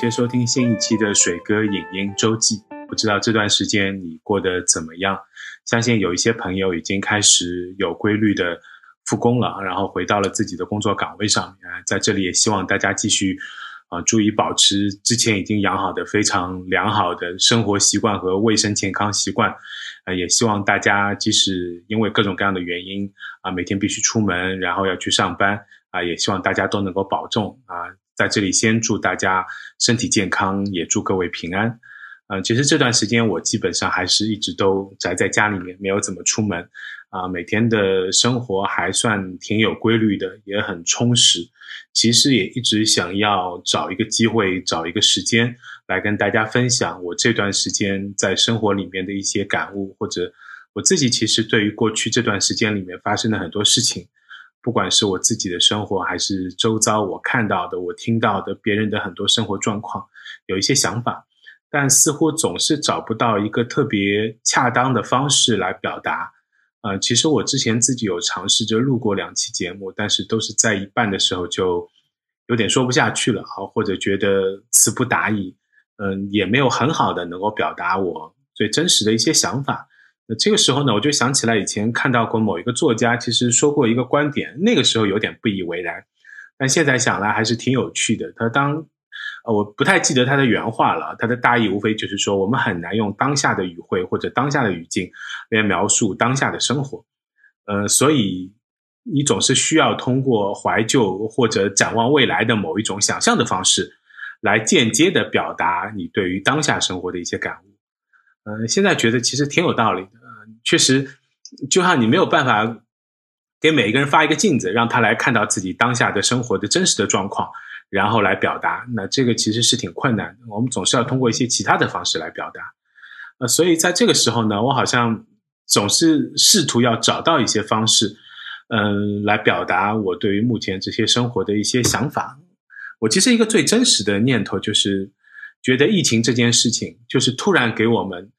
谢收听新一期的水哥影音周记。不知道这段时间你过得怎么样？相信有一些朋友已经开始有规律的复工了，然后回到了自己的工作岗位上面。在这里也希望大家继续啊，注意保持之前已经养好的非常良好的生活习惯和卫生健康习惯。呃，也希望大家即使因为各种各样的原因啊，每天必须出门，然后要去上班啊，也希望大家都能够保重啊。在这里先祝大家身体健康，也祝各位平安。呃，其实这段时间我基本上还是一直都宅在家里面，没有怎么出门。啊，每天的生活还算挺有规律的，也很充实。其实也一直想要找一个机会，找一个时间来跟大家分享我这段时间在生活里面的一些感悟，或者我自己其实对于过去这段时间里面发生的很多事情，不管是我自己的生活，还是周遭我看到的、我听到的别人的很多生活状况，有一些想法。但似乎总是找不到一个特别恰当的方式来表达，呃，其实我之前自己有尝试着录过两期节目，但是都是在一半的时候就有点说不下去了啊，或者觉得词不达意，嗯，也没有很好的能够表达我最真实的一些想法。这个时候呢，我就想起来以前看到过某一个作家，其实说过一个观点，那个时候有点不以为然，但现在想来还是挺有趣的。他当呃，我不太记得他的原话了。他的大意无非就是说，我们很难用当下的语汇或者当下的语境来描述当下的生活。呃，所以你总是需要通过怀旧或者展望未来的某一种想象的方式，来间接的表达你对于当下生活的一些感悟。嗯，现在觉得其实挺有道理的。确实，就像你没有办法给每一个人发一个镜子，让他来看到自己当下的生活的真实的状况。然后来表达，那这个其实是挺困难的。我们总是要通过一些其他的方式来表达，呃，所以在这个时候呢，我好像总是试图要找到一些方式，嗯，来表达我对于目前这些生活的一些想法。我其实一个最真实的念头就是，觉得疫情这件事情，就是突然给我们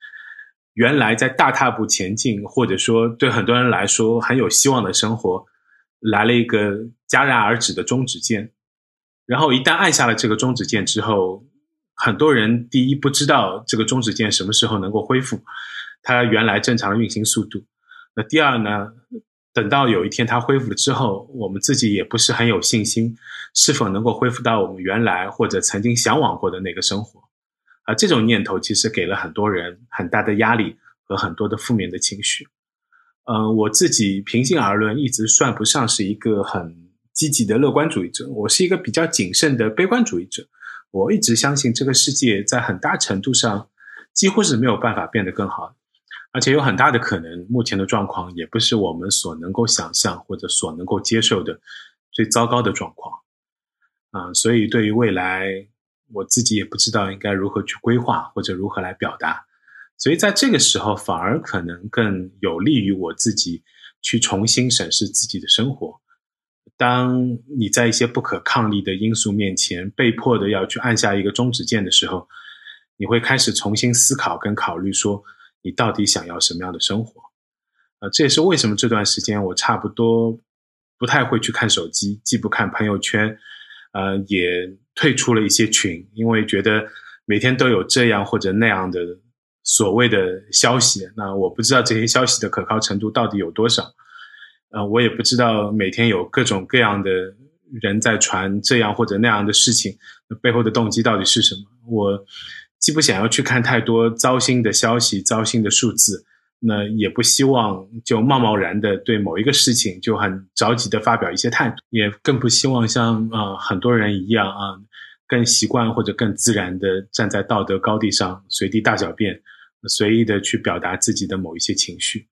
原来在大踏步前进，或者说对很多人来说很有希望的生活，来了一个戛然而止的终止键。然后一旦按下了这个终止键之后，很多人第一不知道这个终止键什么时候能够恢复它原来正常的运行速度。那第二呢，等到有一天它恢复了之后，我们自己也不是很有信心，是否能够恢复到我们原来或者曾经向往过的那个生活。而，这种念头其实给了很多人很大的压力和很多的负面的情绪。嗯，我自己平心而论，一直算不上是一个很。积极的乐观主义者，我是一个比较谨慎的悲观主义者。我一直相信这个世界在很大程度上几乎是没有办法变得更好，而且有很大的可能，目前的状况也不是我们所能够想象或者所能够接受的最糟糕的状况。啊，所以对于未来，我自己也不知道应该如何去规划或者如何来表达。所以在这个时候，反而可能更有利于我自己去重新审视自己的生活。当你在一些不可抗力的因素面前，被迫的要去按下一个终止键的时候，你会开始重新思考跟考虑，说你到底想要什么样的生活？呃，这也是为什么这段时间我差不多不太会去看手机，既不看朋友圈，呃，也退出了一些群，因为觉得每天都有这样或者那样的所谓的消息，那我不知道这些消息的可靠程度到底有多少。呃，我也不知道每天有各种各样的人在传这样或者那样的事情，背后的动机到底是什么？我既不想要去看太多糟心的消息、糟心的数字，那也不希望就贸贸然的对某一个事情就很着急的发表一些态度，也更不希望像啊很多人一样啊，更习惯或者更自然的站在道德高地上随地大小便，随意的去表达自己的某一些情绪。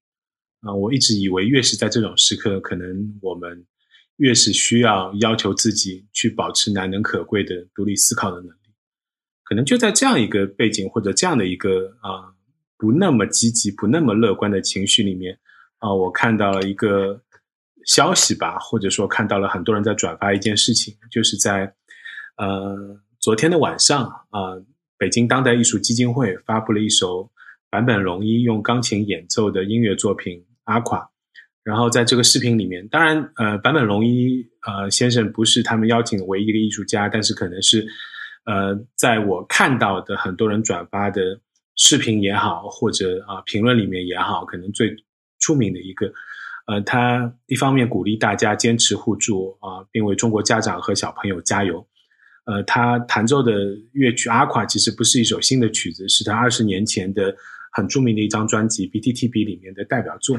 啊，我一直以为，越是在这种时刻，可能我们越是需要要求自己去保持难能可贵的独立思考的能力。可能就在这样一个背景或者这样的一个啊不那么积极、不那么乐观的情绪里面啊，我看到了一个消息吧，或者说看到了很多人在转发一件事情，就是在呃昨天的晚上啊，北京当代艺术基金会发布了一首坂本龙一用钢琴演奏的音乐作品。阿垮，然后在这个视频里面，当然，呃，坂本龙一呃先生不是他们邀请的唯一一个艺术家，但是可能是，呃，在我看到的很多人转发的视频也好，或者啊评论里面也好，可能最出名的一个，呃，他一方面鼓励大家坚持互助啊，并为中国家长和小朋友加油。呃，他弹奏的乐曲《阿垮》其实不是一首新的曲子，是他二十年前的很著名的一张专辑《BTTB》里面的代表作。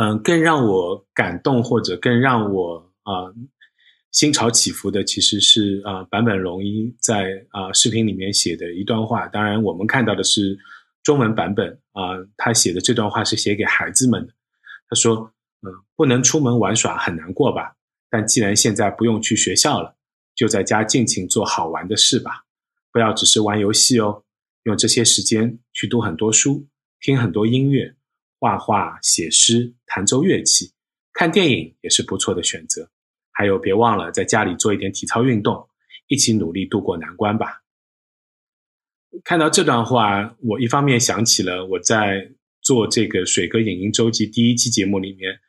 嗯，更让我感动或者更让我啊心潮起伏的，其实是啊坂本龙一在啊视频里面写的一段话。当然，我们看到的是中文版本啊，他写的这段话是写给孩子们的。他说：“嗯，不能出门玩耍很难过吧？但既然现在不用去学校了。”就在家尽情做好玩的事吧，不要只是玩游戏哦。用这些时间去读很多书，听很多音乐，画画、写诗、弹奏乐器，看电影也是不错的选择。还有，别忘了在家里做一点体操运动，一起努力度过难关吧。看到这段话，我一方面想起了我在做这个《水哥影音周记》第一期节目里面。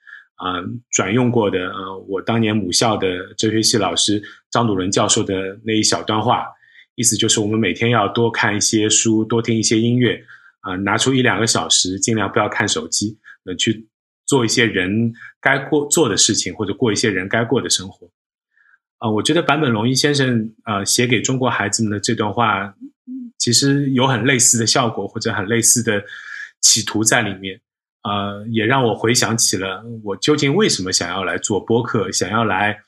啊，转用过的啊，我当年母校的哲学系老师张笃伦教授的那一小段话，意思就是我们每天要多看一些书，多听一些音乐，啊，拿出一两个小时，尽量不要看手机，呃，去做一些人该过做的事情，或者过一些人该过的生活。啊，我觉得坂本龙一先生啊写给中国孩子们的这段话，其实有很类似的效果，或者很类似的企图在里面。呃，也让我回想起了我究竟为什么想要来做播客，想要来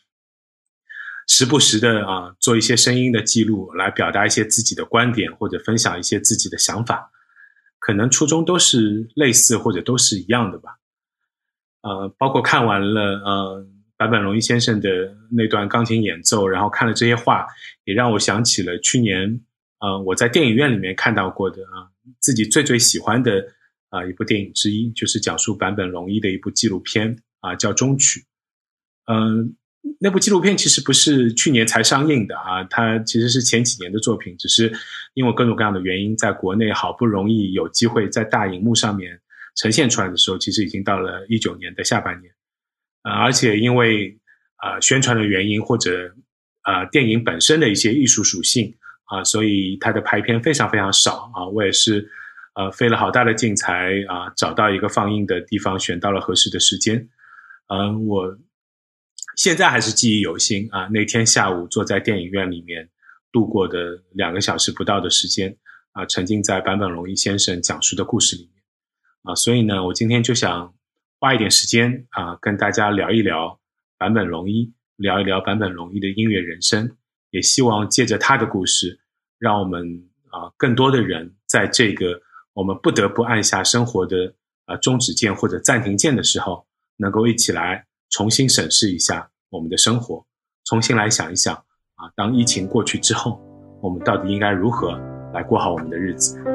时不时的啊做一些声音的记录，来表达一些自己的观点或者分享一些自己的想法，可能初衷都是类似或者都是一样的吧。呃，包括看完了呃坂本龙一先生的那段钢琴演奏，然后看了这些话，也让我想起了去年呃我在电影院里面看到过的啊自己最最喜欢的。啊，一部电影之一就是讲述坂本龙一的一部纪录片啊，叫《终曲》。嗯，那部纪录片其实不是去年才上映的啊，它其实是前几年的作品，只是因为各种各样的原因，在国内好不容易有机会在大荧幕上面呈现出来的时候，其实已经到了一九年的下半年。啊，而且因为啊宣传的原因或者啊电影本身的一些艺术属性啊，所以它的排片非常非常少啊，我也是。呃，费了好大的劲才啊找到一个放映的地方，选到了合适的时间。嗯，我现在还是记忆犹新啊。那天下午坐在电影院里面度过的两个小时不到的时间啊，沉浸在坂本龙一先生讲述的故事里面啊。所以呢，我今天就想花一点时间啊，跟大家聊一聊坂本龙一，聊一聊坂本龙一的音乐人生，也希望借着他的故事，让我们啊更多的人在这个。我们不得不按下生活的啊终止键或者暂停键的时候，能够一起来重新审视一下我们的生活，重新来想一想啊，当疫情过去之后，我们到底应该如何来过好我们的日子。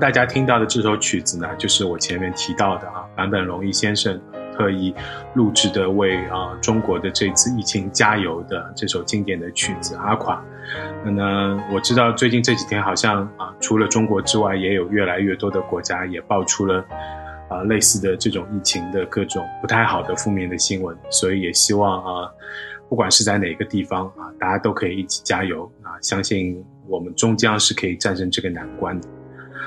大家听到的这首曲子呢，就是我前面提到的啊，坂本龙一先生特意录制的为啊中国的这次疫情加油的这首经典的曲子《阿垮》。那呢，我知道最近这几天好像啊，除了中国之外，也有越来越多的国家也爆出了啊类似的这种疫情的各种不太好的负面的新闻，所以也希望啊，不管是在哪个地方啊，大家都可以一起加油啊，相信我们终将是可以战胜这个难关的。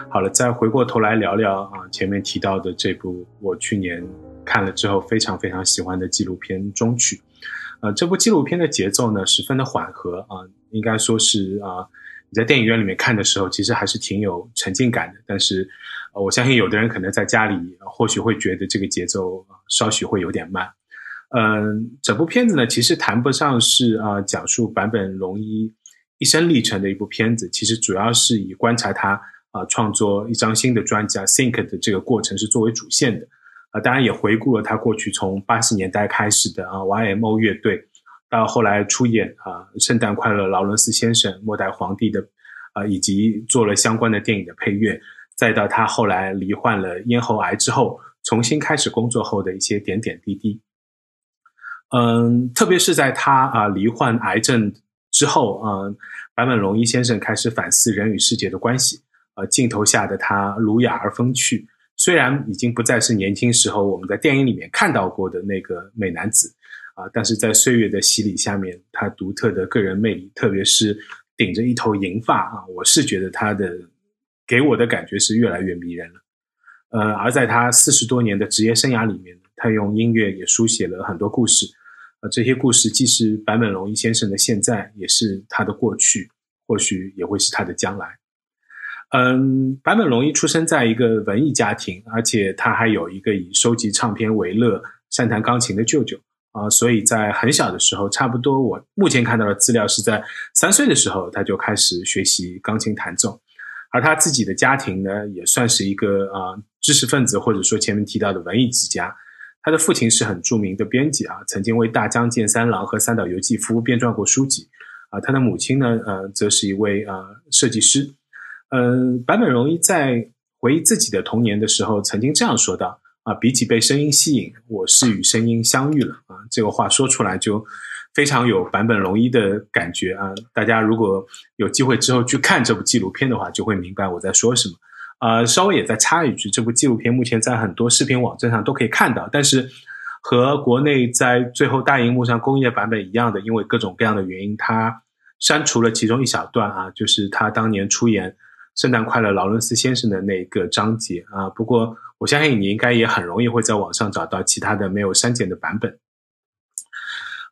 好了，再回过头来聊聊啊，前面提到的这部我去年看了之后非常非常喜欢的纪录片《中曲》。呃，这部纪录片的节奏呢十分的缓和啊，应该说是啊，你在电影院里面看的时候，其实还是挺有沉浸感的。但是，我相信有的人可能在家里或许会觉得这个节奏稍许会有点慢。嗯，整部片子呢，其实谈不上是啊讲述坂本龙一一生历程的一部片子，其实主要是以观察他。啊，创作一张新的专辑啊，Think 的这个过程是作为主线的，啊，当然也回顾了他过去从八十年代开始的啊 YMO 乐队，到后来出演啊《圣诞快乐，劳伦斯先生》《末代皇帝》的，啊，以及做了相关的电影的配乐，再到他后来罹患了咽喉癌之后，重新开始工作后的一些点点滴滴。嗯，特别是在他啊罹患癌症之后，嗯，坂本龙一先生开始反思人与世界的关系。呃，镜头下的他儒雅而风趣，虽然已经不再是年轻时候我们在电影里面看到过的那个美男子，啊，但是在岁月的洗礼下面，他独特的个人魅力，特别是顶着一头银发啊，我是觉得他的给我的感觉是越来越迷人了。呃，而在他四十多年的职业生涯里面，他用音乐也书写了很多故事，啊，这些故事既是坂本龙一先生的现在，也是他的过去，或许也会是他的将来。嗯，坂本龙一出生在一个文艺家庭，而且他还有一个以收集唱片为乐、善弹钢琴的舅舅啊，所以在很小的时候，差不多我目前看到的资料是在三岁的时候，他就开始学习钢琴弹奏。而他自己的家庭呢，也算是一个啊知识分子，或者说前面提到的文艺之家。他的父亲是很著名的编辑啊，曾经为《大江健三郎》和《三岛由纪夫》编撰过书籍啊。他的母亲呢，呃，则是一位啊设计师。嗯，坂本龙一在回忆自己的童年的时候，曾经这样说道：“啊，比起被声音吸引，我是与声音相遇了。”啊，这个话说出来就非常有坂本龙一的感觉啊！大家如果有机会之后去看这部纪录片的话，就会明白我在说什么。啊，稍微也再插一句，这部纪录片目前在很多视频网站上都可以看到，但是和国内在最后大荧幕上公映的版本一样的，因为各种各样的原因，它删除了其中一小段啊，就是他当年出演。圣诞快乐，劳伦斯先生的那个章节啊。不过，我相信你应该也很容易会在网上找到其他的没有删减的版本。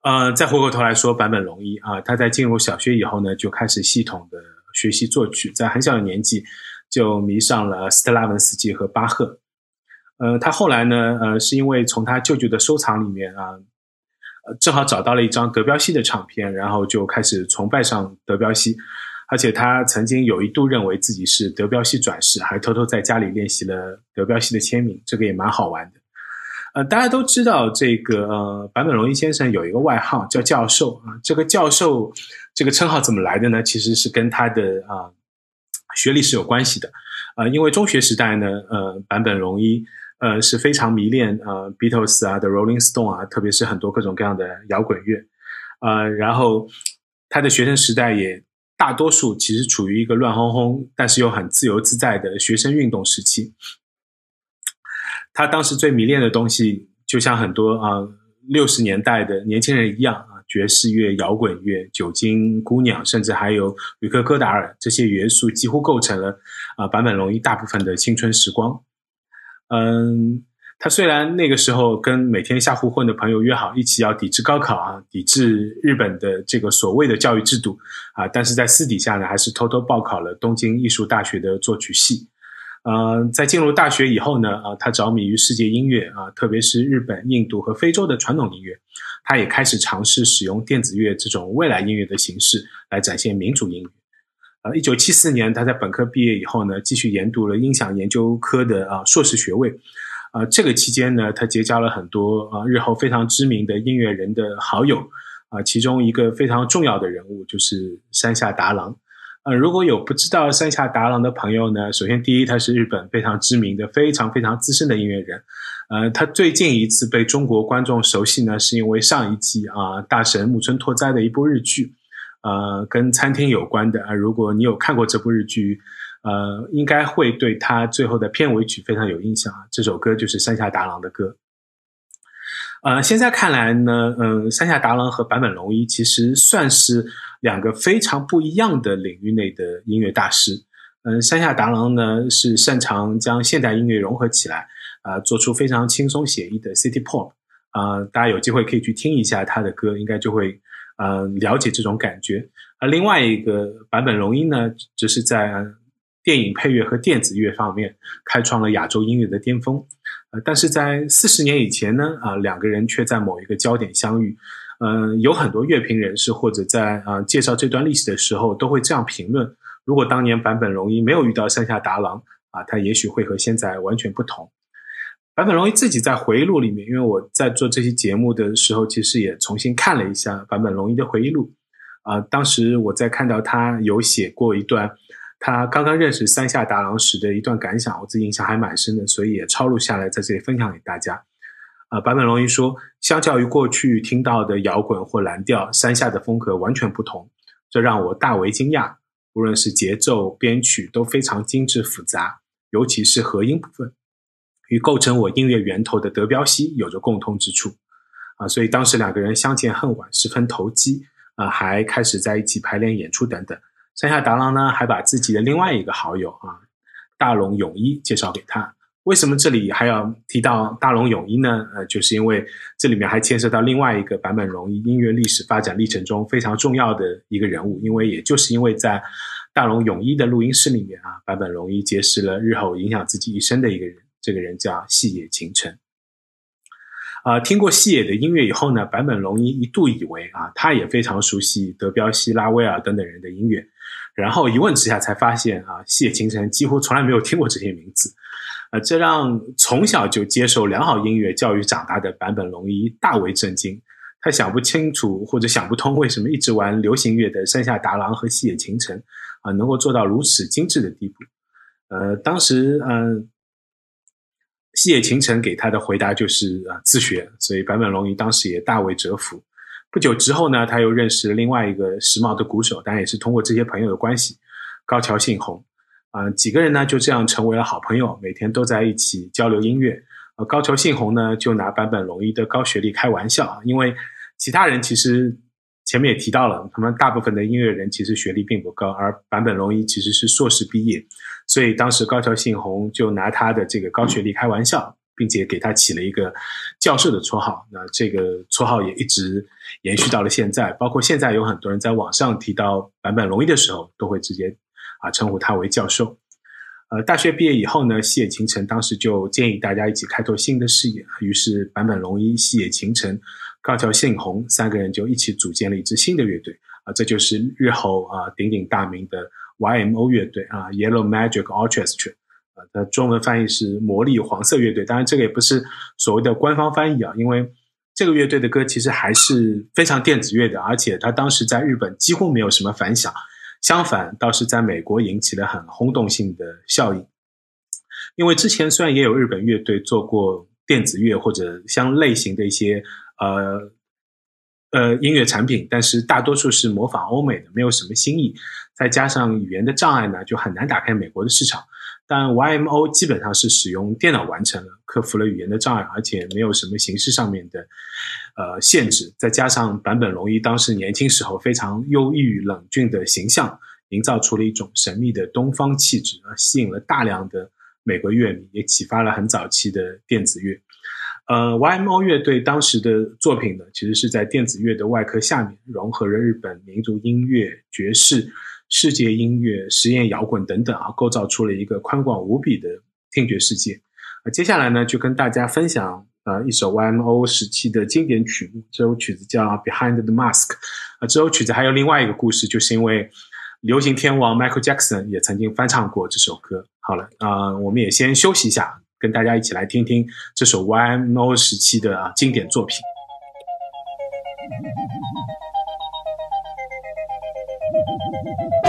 呃，再回过头来说，版本龙一啊，他在进入小学以后呢，就开始系统的学习作曲，在很小的年纪就迷上了斯特拉文斯基和巴赫。呃，他后来呢，呃，是因为从他舅舅的收藏里面啊，呃，正好找到了一张德彪西的唱片，然后就开始崇拜上德彪西。而且他曾经有一度认为自己是德彪西转世，还偷偷在家里练习了德彪西的签名，这个也蛮好玩的。呃，大家都知道这个呃，坂本龙一先生有一个外号叫教授啊。这个教授这个称号怎么来的呢？其实是跟他的啊学历是有关系的。啊，因为中学时代呢，呃，坂本龙一呃是非常迷恋呃 Beatles 啊的 Rolling Stone 啊，特别是很多各种各样的摇滚乐。呃，然后他的学生时代也大多数其实处于一个乱哄哄，但是又很自由自在的学生运动时期。他当时最迷恋的东西，就像很多啊六十年代的年轻人一样啊，爵士乐、摇滚乐、酒精、姑娘，甚至还有吕克·戈达尔这些元素，几乎构成了啊坂本龙一大部分的青春时光。嗯，他虽然那个时候跟每天下湖混的朋友约好一起要抵制高考啊，抵制日本的这个所谓的教育制度啊，但是在私底下呢，还是偷偷报考了东京艺术大学的作曲系。呃，在进入大学以后呢，啊，他着迷于世界音乐啊，特别是日本、印度和非洲的传统音乐。他也开始尝试使用电子乐这种未来音乐的形式来展现民主音乐。呃，一九七四年，他在本科毕业以后呢，继续研读了音响研究科的啊硕士学位。啊，这个期间呢，他结交了很多啊日后非常知名的音乐人的好友。啊，其中一个非常重要的人物就是山下达郎。呃，如果有不知道山下达郎的朋友呢，首先第一，他是日本非常知名的、非常非常资深的音乐人。呃，他最近一次被中国观众熟悉呢，是因为上一季啊大神木村拓哉的一部日剧，呃，跟餐厅有关的啊。如果你有看过这部日剧，呃，应该会对他最后的片尾曲非常有印象啊。这首歌就是山下达郎的歌。呃，现在看来呢，嗯，山下达郎和坂本龙一其实算是两个非常不一样的领域内的音乐大师。嗯，山下达郎呢是擅长将现代音乐融合起来，啊，做出非常轻松写意的 City Pop。啊，大家有机会可以去听一下他的歌，应该就会，呃，了解这种感觉。而另外一个坂本龙一呢，就是在电影配乐和电子乐方面开创了亚洲音乐的巅峰。呃，但是在四十年以前呢，啊，两个人却在某一个焦点相遇。嗯，有很多乐评人士或者在啊介绍这段历史的时候，都会这样评论：如果当年坂本龙一没有遇到山下达郎，啊，他也许会和现在完全不同。坂本龙一自己在回忆录里面，因为我在做这期节目的时候，其实也重新看了一下坂本龙一的回忆录。啊，当时我在看到他有写过一段。他刚刚认识山下达郎时的一段感想，我自己印象还蛮深的，所以也抄录下来，在这里分享给大家。啊，坂本龙一说，相较于过去听到的摇滚或蓝调，山下的风格完全不同，这让我大为惊讶。无论是节奏、编曲都非常精致复杂，尤其是和音部分，与构成我音乐源头的德彪西有着共通之处。啊，所以当时两个人相见恨晚，十分投机，啊，还开始在一起排练、演出等等。山下达郎呢，还把自己的另外一个好友啊，大龙泳衣介绍给他。为什么这里还要提到大龙泳衣呢？呃，就是因为这里面还牵涉到另外一个坂本龙一音乐历史发展历程中非常重要的一个人物。因为也就是因为在大龙泳衣的录音室里面啊，坂本龙一结识了日后影响自己一生的一个人，这个人叫细野晴臣。啊，听过细野的音乐以后呢，坂本龙一一度以为啊，他也非常熟悉德彪西、拉威尔等等人的音乐。然后一问之下才发现啊，谢清晨几乎从来没有听过这些名字，呃，这让从小就接受良好音乐教育长大的坂本龙一大为震惊。他想不清楚或者想不通，为什么一直玩流行乐的山下达郎和西野晴臣啊，能够做到如此精致的地步。呃，当时嗯，西野晴臣给他的回答就是啊，自学。所以坂本龙一当时也大为折服。不久之后呢，他又认识了另外一个时髦的鼓手，当然也是通过这些朋友的关系，高桥幸宏，啊，几个人呢就这样成为了好朋友，每天都在一起交流音乐。呃，高桥幸宏呢就拿坂本龙一的高学历开玩笑，因为其他人其实前面也提到了，他们大部分的音乐人其实学历并不高，而坂本龙一其实是硕士毕业，所以当时高桥幸宏就拿他的这个高学历开玩笑。并且给他起了一个教授的绰号，那这个绰号也一直延续到了现在。包括现在有很多人在网上提到坂本龙一的时候，都会直接啊称呼他为教授。呃，大学毕业以后呢，西野晴臣当时就建议大家一起开拓新的事业，于是坂本龙一、西野晴臣、高桥幸宏三个人就一起组建了一支新的乐队啊，这就是日后啊鼎鼎大名的 YMO 乐队啊，Yellow Magic Orchestra，啊，它中文翻译是魔力黄色乐队。当然，这个也不是所谓的官方翻译啊，因为这个乐队的歌其实还是非常电子乐的，而且它当时在日本几乎没有什么反响，相反倒是在美国引起了很轰动性的效应。因为之前虽然也有日本乐队做过电子乐或者相类型的一些呃。呃，音乐产品，但是大多数是模仿欧美的，没有什么新意。再加上语言的障碍呢，就很难打开美国的市场。但 YMO 基本上是使用电脑完成了，克服了语言的障碍，而且没有什么形式上面的呃限制。再加上坂本龙一当时年轻时候非常忧郁冷峻的形象，营造出了一种神秘的东方气质，而吸引了大量的美国乐迷，也启发了很早期的电子乐。呃，YMO 乐队当时的作品呢，其实是在电子乐的外壳下面融合了日本民族音乐、爵士、世界音乐、实验摇滚等等啊，构造出了一个宽广无比的听觉世界。啊，接下来呢，就跟大家分享呃一首 YMO 时期的经典曲目，这首曲子叫《Behind the Mask》。啊，这首曲子还有另外一个故事，就是因为流行天王 Michael Jackson 也曾经翻唱过这首歌。好了，啊，我们也先休息一下。跟大家一起来听听这首 YMO 时期的啊经典作品。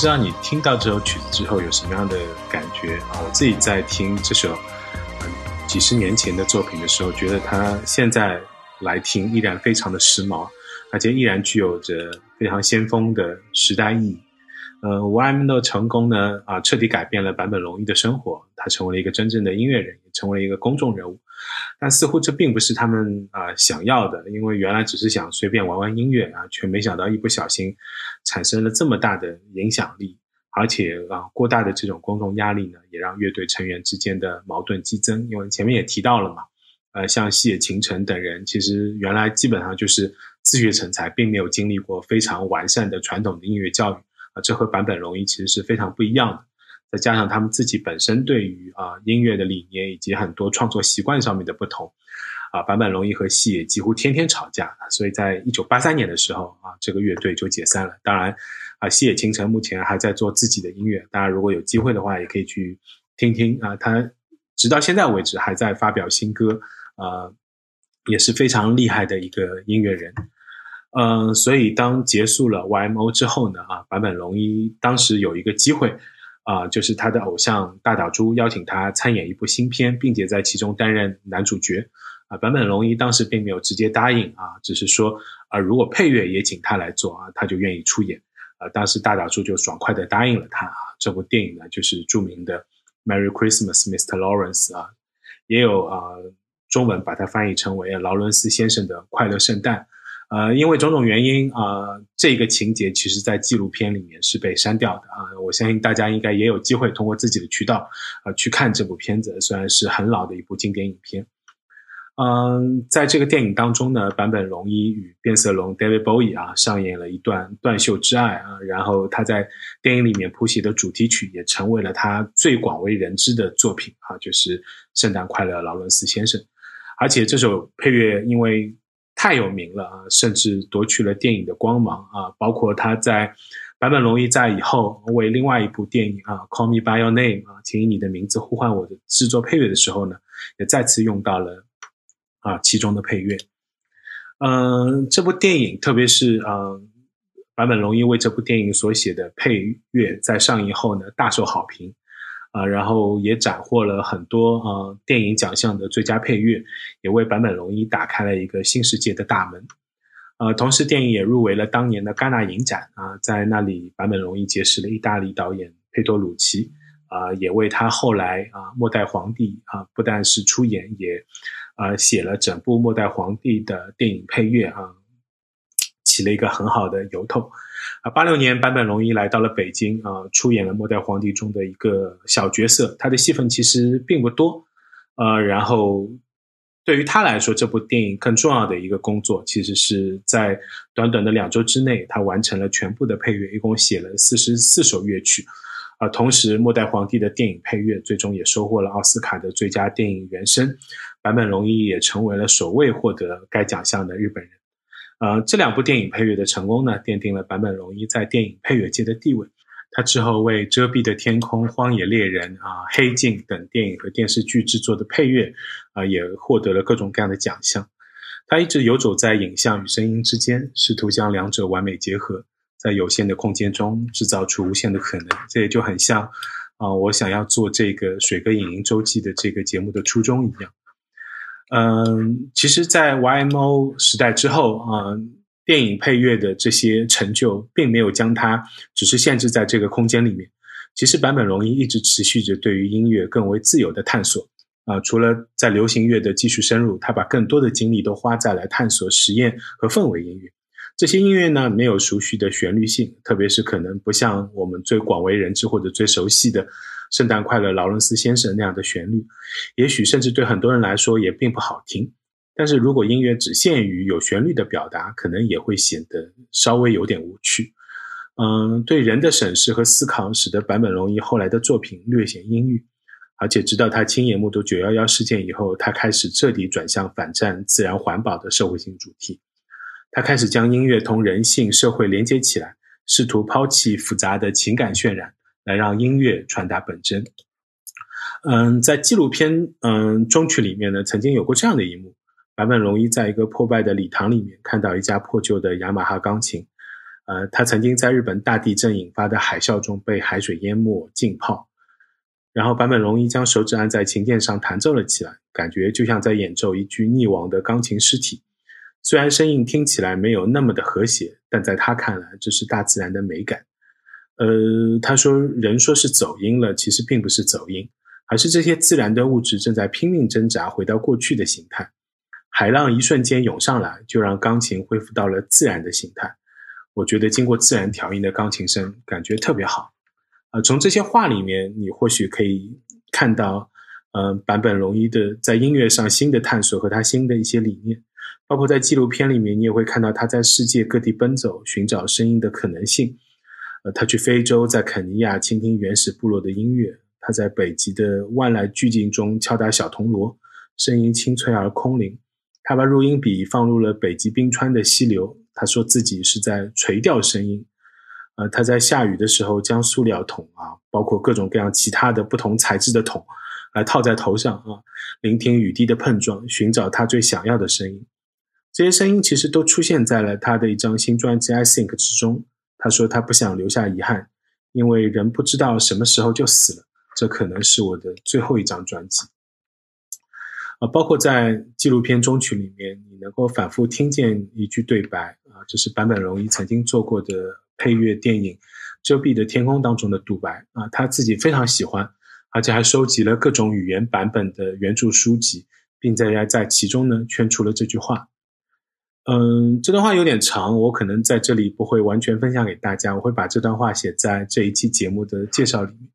不知道你听到这首曲子之后有什么样的感觉啊？我自己在听这首几十年前的作品的时候，觉得它现在来听依然非常的时髦，而且依然具有着非常先锋的时代意义。呃，YM 的成功呢，啊，彻底改变了坂本龙一的生活，他成为了一个真正的音乐人，也成为了一个公众人物。但似乎这并不是他们啊想要的，因为原来只是想随便玩玩音乐啊，却没想到一不小心产生了这么大的影响力，而且啊，过大的这种公众压力呢，也让乐队成员之间的矛盾激增。因为前面也提到了嘛，呃，像西野晴臣等人，其实原来基本上就是自学成才，并没有经历过非常完善的传统的音乐教育。啊，这和版本龙一其实是非常不一样的。再加上他们自己本身对于啊音乐的理念以及很多创作习惯上面的不同，啊，坂本龙一和细野几乎天天吵架。所以在一九八三年的时候啊，这个乐队就解散了。当然，啊，细野晴臣目前还在做自己的音乐。大家如果有机会的话，也可以去听听啊，他直到现在为止还在发表新歌，啊，也是非常厉害的一个音乐人。嗯，所以当结束了 YMO 之后呢，啊，坂本龙一当时有一个机会，啊，就是他的偶像大岛渚邀请他参演一部新片，并且在其中担任男主角，啊，坂本龙一当时并没有直接答应，啊，只是说，啊，如果配乐也请他来做，啊，他就愿意出演，啊，当时大岛渚就爽快的答应了他，啊，这部电影呢就是著名的 Merry Christmas, Mr. Lawrence，啊，也有啊中文把它翻译成为劳伦斯先生的快乐圣诞。呃，因为种种原因啊，这个情节其实在纪录片里面是被删掉的啊。我相信大家应该也有机会通过自己的渠道啊去看这部片子，虽然是很老的一部经典影片。嗯，在这个电影当中呢，坂本龙一与变色龙 David Bowie 啊上演了一段断袖之爱啊，然后他在电影里面谱写的主题曲也成为了他最广为人知的作品啊，就是《圣诞快乐，劳伦斯先生》，而且这首配乐因为。太有名了啊，甚至夺去了电影的光芒啊！包括他在坂本龙一在以后为另外一部电影啊《Call Me By Your Name》啊，请以你的名字呼唤我的制作配乐的时候呢，也再次用到了啊其中的配乐。嗯，这部电影特别是啊坂本龙一为这部电影所写的配乐，在上映后呢大受好评。啊，然后也斩获了很多啊电影奖项的最佳配乐，也为坂本龙一打开了一个新世界的大门。呃，同时电影也入围了当年的戛纳影展啊，在那里坂本龙一结识了意大利导演佩托鲁奇啊，也为他后来啊末代皇帝啊不但是出演，也啊写了整部末代皇帝的电影配乐啊。起了一个很好的由头，啊，八六年坂本龙一来到了北京啊，出演了《末代皇帝》中的一个小角色，他的戏份其实并不多，呃，然后对于他来说，这部电影更重要的一个工作，其实是在短短的两周之内，他完成了全部的配乐，一共写了四十四首乐曲，啊，同时《末代皇帝》的电影配乐最终也收获了奥斯卡的最佳电影原声，坂本龙一也成为了首位获得该奖项的日本人。呃，这两部电影配乐的成功呢，奠定了坂本龙一在电影配乐界的地位。他之后为《遮蔽的天空》《荒野猎人》啊，《黑镜》等电影和电视剧制作的配乐，啊，也获得了各种各样的奖项。他一直游走在影像与声音之间，试图将两者完美结合，在有限的空间中制造出无限的可能。这也就很像啊，我想要做这个《水哥影音周记》的这个节目的初衷一样。嗯，其实，在 YMO 时代之后啊，电影配乐的这些成就，并没有将它只是限制在这个空间里面。其实，坂本龙一一直持续着对于音乐更为自由的探索啊。除了在流行乐的继续深入，他把更多的精力都花在了探索实验和氛围音乐。这些音乐呢，没有熟悉的旋律性，特别是可能不像我们最广为人知或者最熟悉的。圣诞快乐，劳伦斯先生那样的旋律，也许甚至对很多人来说也并不好听。但是如果音乐只限于有旋律的表达，可能也会显得稍微有点无趣。嗯，对人的审视和思考，使得坂本龙一后来的作品略显阴郁。而且直到他亲眼目睹九幺幺事件以后，他开始彻底转向反战、自然环保的社会性主题。他开始将音乐同人性、社会连接起来，试图抛弃复杂的情感渲染。来让音乐传达本真。嗯，在纪录片嗯中曲里面呢，曾经有过这样的一幕：坂本龙一在一个破败的礼堂里面看到一架破旧的雅马哈钢琴。呃，他曾经在日本大地震引发的海啸中被海水淹没浸泡。然后坂本龙一将手指按在琴键上弹奏了起来，感觉就像在演奏一具溺亡的钢琴尸体。虽然声音听起来没有那么的和谐，但在他看来，这是大自然的美感。呃，他说人说是走音了，其实并不是走音，而是这些自然的物质正在拼命挣扎，回到过去的形态。海浪一瞬间涌上来，就让钢琴恢复到了自然的形态。我觉得经过自然调音的钢琴声，感觉特别好。啊，从这些话里面，你或许可以看到，嗯，坂本龙一的在音乐上新的探索和他新的一些理念。包括在纪录片里面，你也会看到他在世界各地奔走，寻找声音的可能性。呃，他去非洲，在肯尼亚倾听原始部落的音乐；他在北极的万籁俱静中敲打小铜锣，声音清脆而空灵。他把录音笔放入了北极冰川的溪流，他说自己是在垂钓声音。呃，他在下雨的时候将塑料桶啊，包括各种各样其他的不同材质的桶，来套在头上啊，聆听雨滴的碰撞，寻找他最想要的声音。这些声音其实都出现在了他的一张新专辑《I Think》之中。他说他不想留下遗憾，因为人不知道什么时候就死了。这可能是我的最后一张专辑。啊，包括在纪录片中曲里面，你能够反复听见一句对白啊，这是坂本龙一曾经做过的配乐电影《遮蔽的天空》当中的独白啊，他自己非常喜欢，而且还收集了各种语言版本的原著书籍，并在在其中呢圈出了这句话。嗯，这段话有点长，我可能在这里不会完全分享给大家，我会把这段话写在这一期节目的介绍里面。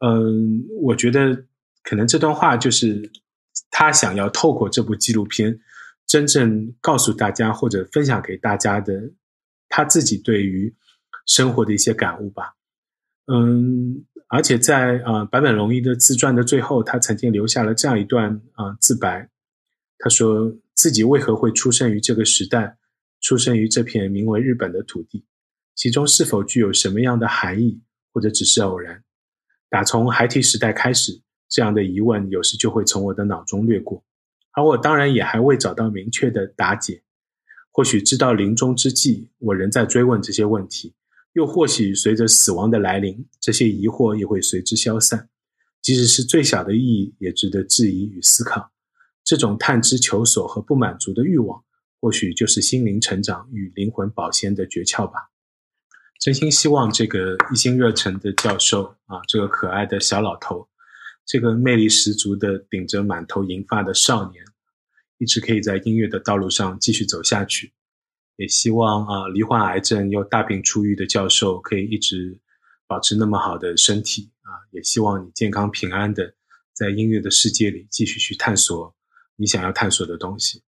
嗯，我觉得可能这段话就是他想要透过这部纪录片，真正告诉大家或者分享给大家的他自己对于生活的一些感悟吧。嗯，而且在啊坂本龙一的自传的最后，他曾经留下了这样一段啊自白，他说。自己为何会出生于这个时代，出生于这片名为日本的土地？其中是否具有什么样的含义，或者只是偶然？打从孩提时代开始，这样的疑问有时就会从我的脑中掠过，而我当然也还未找到明确的答解。或许知道临终之际，我仍在追问这些问题；又或许随着死亡的来临，这些疑惑也会随之消散。即使是最小的意义，也值得质疑与思考。这种探知求索和不满足的欲望，或许就是心灵成长与灵魂保鲜的诀窍吧。真心希望这个一心热忱的教授啊，这个可爱的小老头，这个魅力十足的顶着满头银发的少年，一直可以在音乐的道路上继续走下去。也希望啊，罹患癌症又大病初愈的教授可以一直保持那么好的身体啊。也希望你健康平安的在音乐的世界里继续去探索。你想要探索的东西，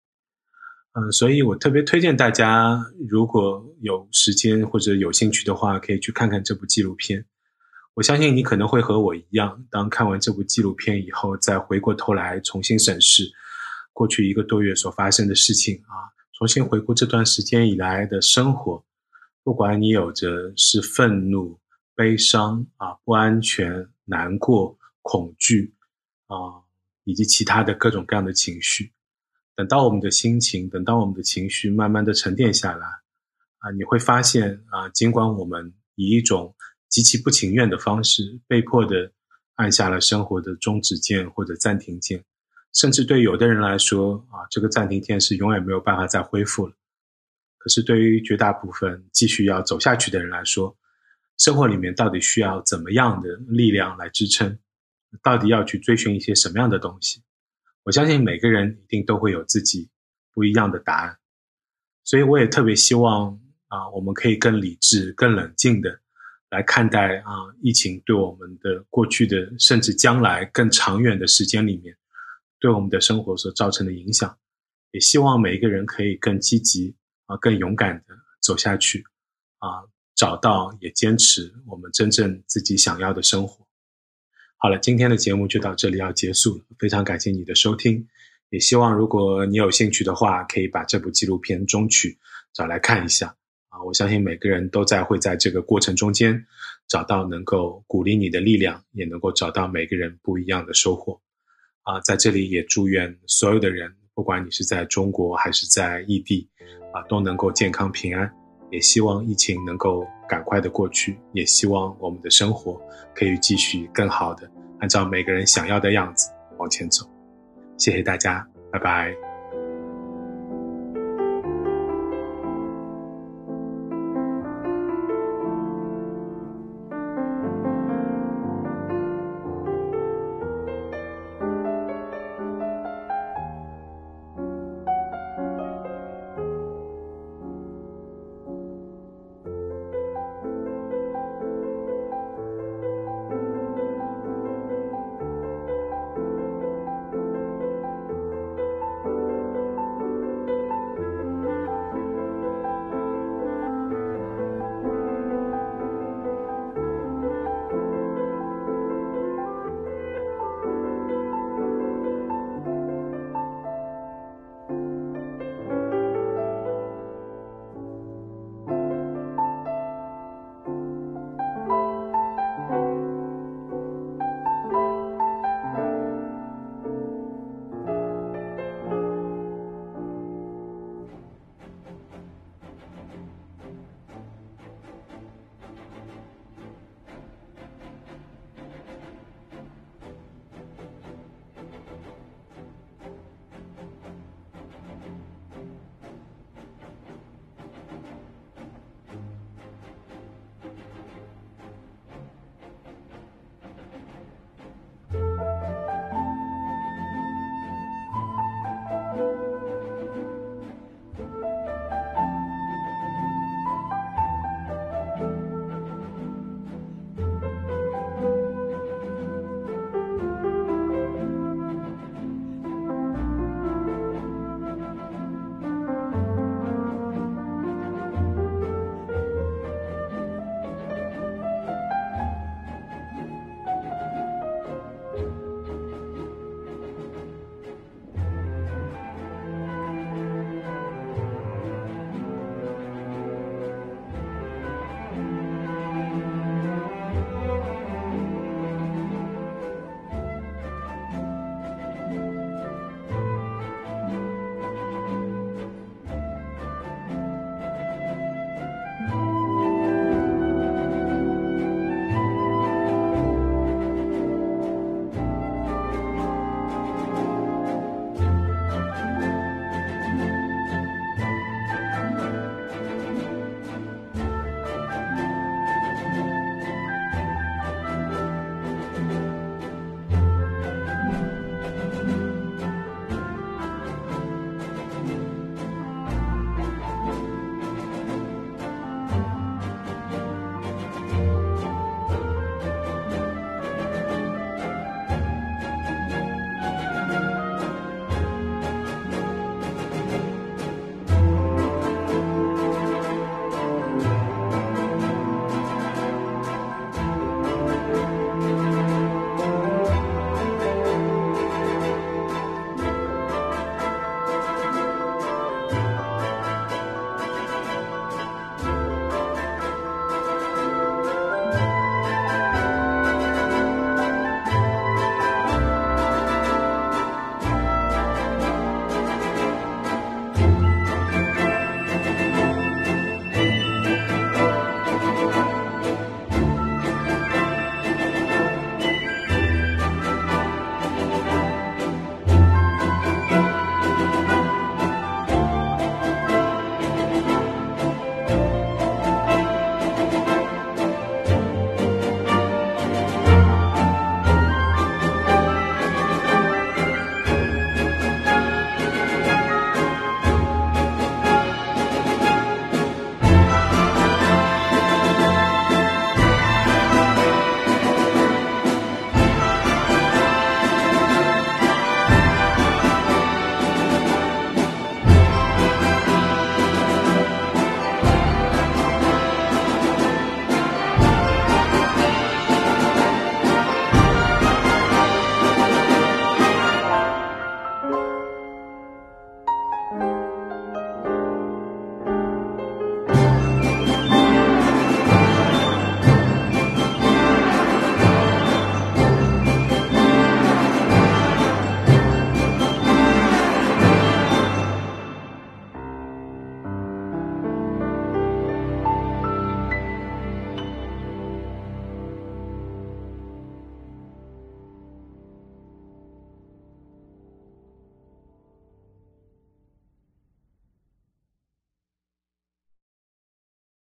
嗯，所以我特别推荐大家，如果有时间或者有兴趣的话，可以去看看这部纪录片。我相信你可能会和我一样，当看完这部纪录片以后，再回过头来重新审视过去一个多月所发生的事情啊，重新回顾这段时间以来的生活，不管你有着是愤怒、悲伤啊、不安全、难过、恐惧啊。以及其他的各种各样的情绪，等到我们的心情，等到我们的情绪慢慢的沉淀下来，啊，你会发现啊，尽管我们以一种极其不情愿的方式，被迫的按下了生活的终止键或者暂停键，甚至对有的人来说，啊，这个暂停键是永远没有办法再恢复了。可是对于绝大部分继续要走下去的人来说，生活里面到底需要怎么样的力量来支撑？到底要去追寻一些什么样的东西？我相信每个人一定都会有自己不一样的答案，所以我也特别希望啊，我们可以更理智、更冷静的来看待啊，疫情对我们的过去的，甚至将来更长远的时间里面，对我们的生活所造成的影响。也希望每一个人可以更积极啊，更勇敢的走下去啊，找到也坚持我们真正自己想要的生活。好了，今天的节目就到这里要结束了。非常感谢你的收听，也希望如果你有兴趣的话，可以把这部纪录片中曲找来看一下啊！我相信每个人都在会在这个过程中间找到能够鼓励你的力量，也能够找到每个人不一样的收获啊！在这里也祝愿所有的人，不管你是在中国还是在异地啊，都能够健康平安。也希望疫情能够赶快的过去，也希望我们的生活可以继续更好的按照每个人想要的样子往前走。谢谢大家，拜拜。